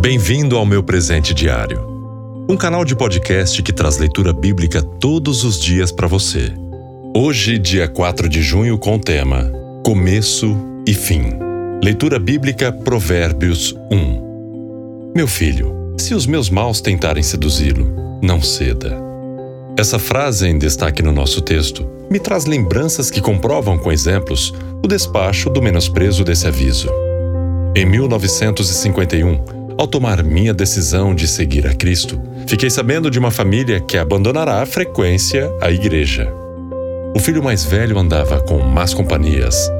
Bem-vindo ao meu presente diário. Um canal de podcast que traz leitura bíblica todos os dias para você. Hoje, dia 4 de junho, com o tema Começo e Fim. Leitura bíblica Provérbios 1. Meu filho, se os meus maus tentarem seduzi-lo, não ceda. Essa frase em destaque no nosso texto me traz lembranças que comprovam com exemplos o despacho do menosprezo desse aviso. Em 1951, ao tomar minha decisão de seguir a Cristo, fiquei sabendo de uma família que abandonará a frequência à igreja. O filho mais velho andava com más companhias.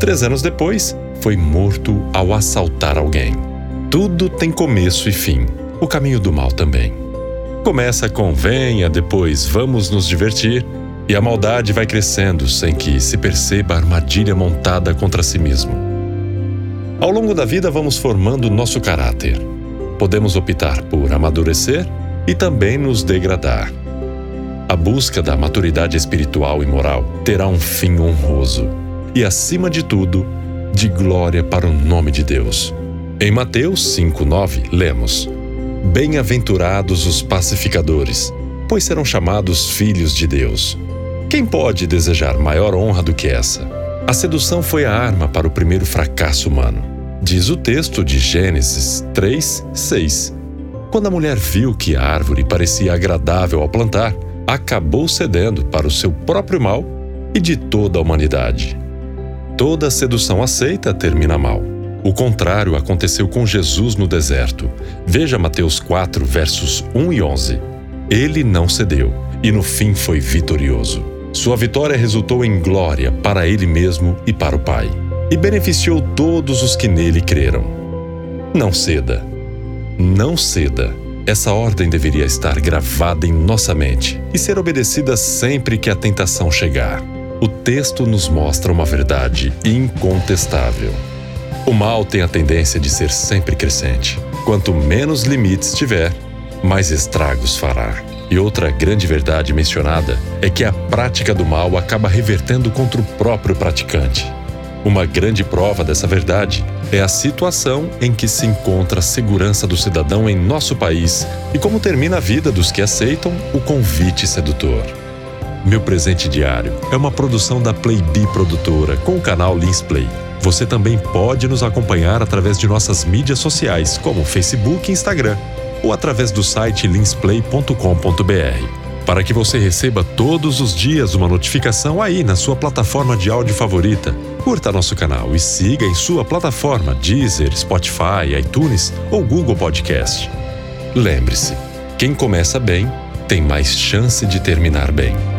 Três anos depois, foi morto ao assaltar alguém. Tudo tem começo e fim, o caminho do mal também. Começa com venha, depois vamos nos divertir, e a maldade vai crescendo sem que se perceba a armadilha montada contra si mesmo. Ao longo da vida, vamos formando nosso caráter. Podemos optar por amadurecer e também nos degradar. A busca da maturidade espiritual e moral terá um fim honroso e, acima de tudo, de glória para o nome de Deus. Em Mateus 5,9, lemos: Bem-aventurados os pacificadores, pois serão chamados filhos de Deus. Quem pode desejar maior honra do que essa? A sedução foi a arma para o primeiro fracasso humano. Diz o texto de Gênesis 3, 6. Quando a mulher viu que a árvore parecia agradável ao plantar, acabou cedendo para o seu próprio mal e de toda a humanidade. Toda sedução aceita termina mal. O contrário aconteceu com Jesus no deserto. Veja Mateus 4, versos 1 e 11. Ele não cedeu e no fim foi vitorioso. Sua vitória resultou em glória para ele mesmo e para o Pai e beneficiou todos os que nele creram. Não ceda. Não ceda. Essa ordem deveria estar gravada em nossa mente e ser obedecida sempre que a tentação chegar. O texto nos mostra uma verdade incontestável. O mal tem a tendência de ser sempre crescente. Quanto menos limites tiver, mais estragos fará. E outra grande verdade mencionada é que a prática do mal acaba revertendo contra o próprio praticante. Uma grande prova dessa verdade é a situação em que se encontra a segurança do cidadão em nosso país e como termina a vida dos que aceitam o convite sedutor. Meu presente diário é uma produção da Playbee Produtora com o canal Linsplay. Você também pode nos acompanhar através de nossas mídias sociais, como Facebook e Instagram, ou através do site linsplay.com.br para que você receba todos os dias uma notificação aí na sua plataforma de áudio favorita. Curta nosso canal e siga em sua plataforma Deezer, Spotify, iTunes ou Google Podcast. Lembre-se, quem começa bem tem mais chance de terminar bem.